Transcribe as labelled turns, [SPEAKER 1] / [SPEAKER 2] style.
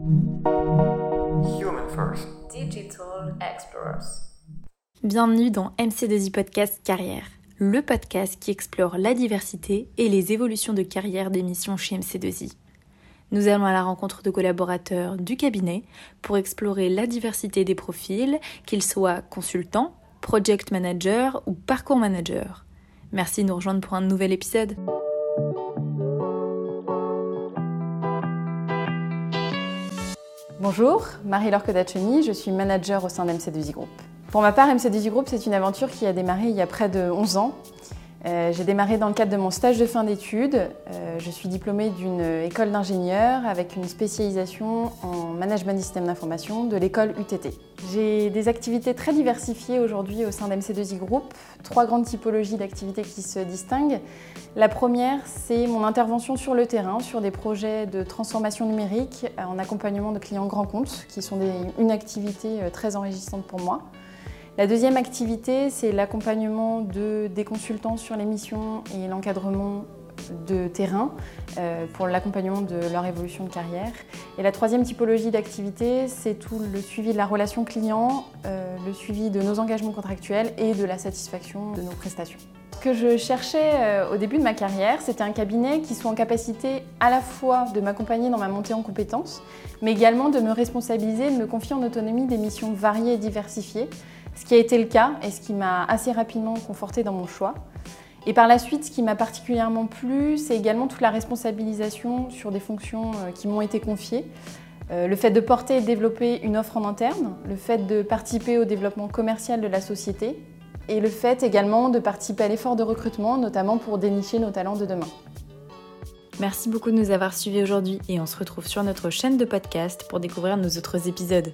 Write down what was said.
[SPEAKER 1] Human First.
[SPEAKER 2] Digital Explorers.
[SPEAKER 3] Bienvenue dans MC2I Podcast Carrière, le podcast qui explore la diversité et les évolutions de carrière des missions chez MC2I. Nous allons à la rencontre de collaborateurs du cabinet pour explorer la diversité des profils, qu'ils soient consultants, project manager ou parcours manager. Merci de nous rejoindre pour un nouvel épisode.
[SPEAKER 4] Bonjour, Marie-Laure Kodachoni, je suis manager au sein d'MC2I Group. Pour ma part, MC2I Group, c'est une aventure qui a démarré il y a près de 11 ans. Euh, j'ai démarré dans le cadre de mon stage de fin d'études. Euh, je suis diplômée d'une école d'ingénieur avec une spécialisation en management des systèmes d'information de l'école UTT. J'ai des activités très diversifiées aujourd'hui au sein d'MC2I Group, trois grandes typologies d'activités qui se distinguent. La première, c'est mon intervention sur le terrain, sur des projets de transformation numérique en accompagnement de clients grands comptes, qui sont une activité euh, très enrichissante pour moi. La deuxième activité, c'est l'accompagnement de, des consultants sur les missions et l'encadrement de terrain euh, pour l'accompagnement de leur évolution de carrière. Et la troisième typologie d'activité, c'est tout le suivi de la relation client, euh, le suivi de nos engagements contractuels et de la satisfaction de nos prestations. Ce que je cherchais euh, au début de ma carrière, c'était un cabinet qui soit en capacité à la fois de m'accompagner dans ma montée en compétences, mais également de me responsabiliser, de me confier en autonomie des missions variées et diversifiées, ce qui a été le cas et ce qui m'a assez rapidement conforté dans mon choix. Et par la suite, ce qui m'a particulièrement plu, c'est également toute la responsabilisation sur des fonctions euh, qui m'ont été confiées. Euh, le fait de porter et développer une offre en interne, le fait de participer au développement commercial de la société et le fait également de participer à l'effort de recrutement, notamment pour dénicher nos talents de demain.
[SPEAKER 3] Merci beaucoup de nous avoir suivis aujourd'hui et on se retrouve sur notre chaîne de podcast pour découvrir nos autres épisodes.